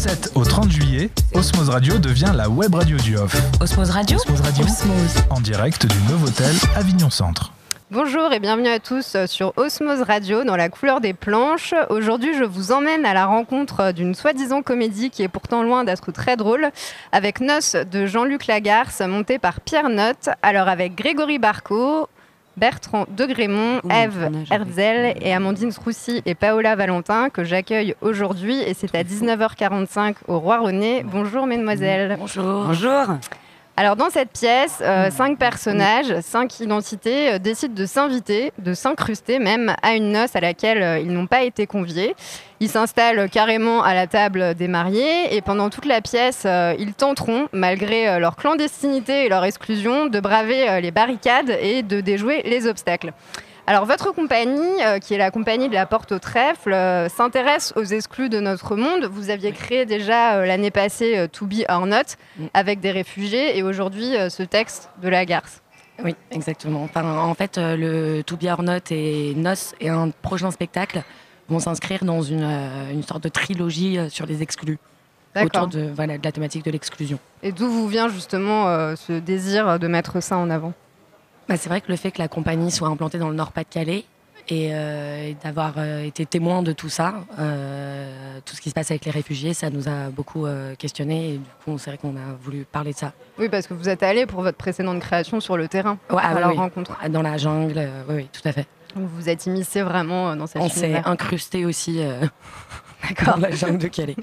7 au 30 juillet, Osmose Radio devient la web radio du off. Osmose Radio Osmose Radio en direct du Novotel Avignon Centre. Bonjour et bienvenue à tous sur Osmose Radio dans la couleur des planches. Aujourd'hui, je vous emmène à la rencontre d'une soi-disant comédie qui est pourtant loin d'être très drôle, avec Noce de Jean-Luc Lagarce, monté par Pierre Note, alors avec Grégory Barco, Bertrand de Grémont, Eve Herzl et Amandine Sroussi et Paola Valentin que j'accueille aujourd'hui et c'est à 19h45 au Roi René. Bonjour mesdemoiselles. Bonjour. Bonjour. Alors dans cette pièce, euh, cinq personnages, cinq identités euh, décident de s'inviter, de s'incruster même à une noce à laquelle euh, ils n'ont pas été conviés. Ils s'installent carrément à la table des mariés et pendant toute la pièce, ils tenteront, malgré leur clandestinité et leur exclusion, de braver les barricades et de déjouer les obstacles. Alors votre compagnie, euh, qui est la compagnie de la Porte au Trèfle, euh, s'intéresse aux exclus de notre monde. Vous aviez créé déjà euh, l'année passée To Be or Not mm. avec des réfugiés et aujourd'hui ce texte de la Garce. Oui, exactement. en fait, le To Be or Not et Nos et un prochain spectacle vont s'inscrire dans une, une, sorte de trilogie sur les exclus autour de, voilà, de la thématique de l'exclusion. Et d'où vous vient justement ce désir de mettre ça en avant? Bah, c'est vrai que le fait que la compagnie soit implantée dans le Nord-Pas-de-Calais et, euh, d'avoir euh, été témoin de tout ça, euh, tout ce qui se passe avec les réfugiés, ça nous a beaucoup questionné et du coup, c'est vrai qu'on a voulu parler de ça. Oui, parce que vous êtes allé pour votre précédente création sur le terrain, ouais, à la rencontre. Dans la jungle, oui, oui, tout à fait. Vous vous êtes immiscé vraiment dans cette On s'est incrusté aussi D'accord. dans la jungle de Calais.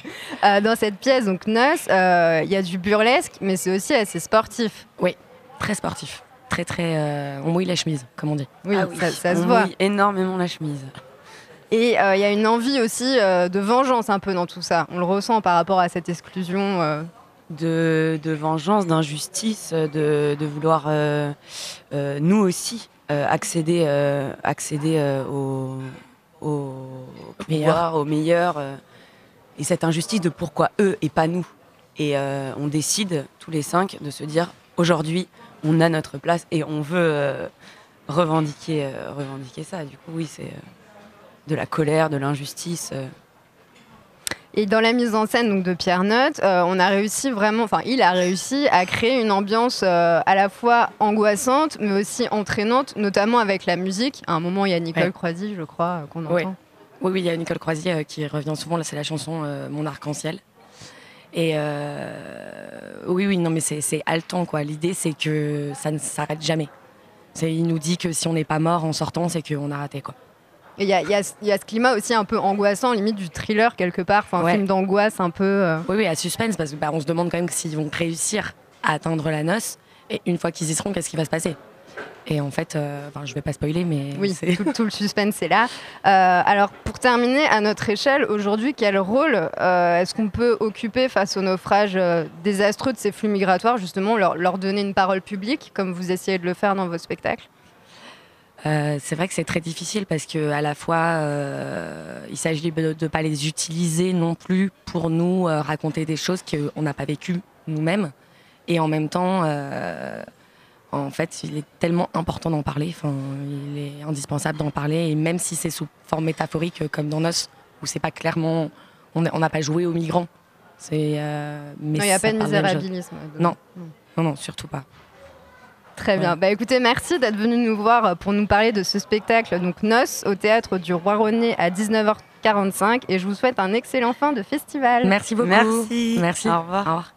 dans cette pièce, donc Nos, il y a du burlesque, mais c'est aussi assez sportif. Oui, très sportif très très. Euh, on mouille la chemise, comme on dit. Oui, ah ça, se voit. énormément la chemise. Et euh, il y a une envie aussi euh, de vengeance un peu dans tout ça. On le ressent par rapport à cette exclusion. De, de, vengeance, d'injustice, de, de, vouloir nous aussi accéder, accéder au, au, meilleur, au meilleur. et cette injustice de pourquoi eux et pas nous. Et on décide tous les cinq de se dire aujourd'hui, on a notre place et on veut euh, revendiquer, euh, revendiquer ça. Du coup, oui, c'est euh, de la colère, de l'injustice. Et dans la mise en scène donc, de Pierre Note, on a réussi vraiment, enfin, il a réussi à créer une ambiance à la fois angoissante, mais aussi entraînante, notamment avec la musique. À un moment, il y a Nicole Croisy, je crois, qu'on entend. Oui. oui, il y a Nicole Croisy qui revient souvent. Là, c'est la chanson Mon arc-en-ciel. Et oui, oui, non, mais c'est haletant, quoi. L'idée, c'est que ça ne s'arrête jamais. Il nous dit que si on n'est pas mort en sortant, c'est qu'on a raté, quoi. Il y, y, a ce climat aussi un peu angoissant, limite du thriller quelque part, enfin, un film d'angoisse un peu. Euh. Oui, oui, à suspense, parce qu'on bah, se demande quand même s'ils vont réussir à atteindre la noce. Et une fois qu'ils y seront, qu'est-ce qui va se passer? Et en fait, euh, je ne vais pas spoiler, mais. Oui, tout, tout, le suspense est là. Euh, alors, pour terminer, à notre échelle, aujourd'hui, quel rôle euh, est-ce qu'on peut occuper face au naufrage désastreux de ces flux migratoires, justement, leur, leur, donner une parole publique, comme vous essayez de le faire dans vos spectacles? C'est vrai que c'est très difficile parce que à la fois il s'agit de ne pas les utiliser non plus pour nous raconter des choses qu'on n'a pas vécues nous-mêmes et en même temps en fait, il est tellement important d'en parler. Enfin, il est indispensable d'en parler. Et même si c'est sous forme métaphorique, comme dans Nos, où c'est pas clairement, on n'a pas joué aux migrants. C'est. Euh, il n'y a pas de misérabilisme. Non. non, non, surtout pas. Très bien. Bah, écoutez, merci d'être venu nous voir pour nous parler de ce spectacle, donc Nos, au théâtre du Roi René à 19h45. Et je vous souhaite un excellent fin de festival. Merci beaucoup. Merci. Merci. Au revoir. Au revoir.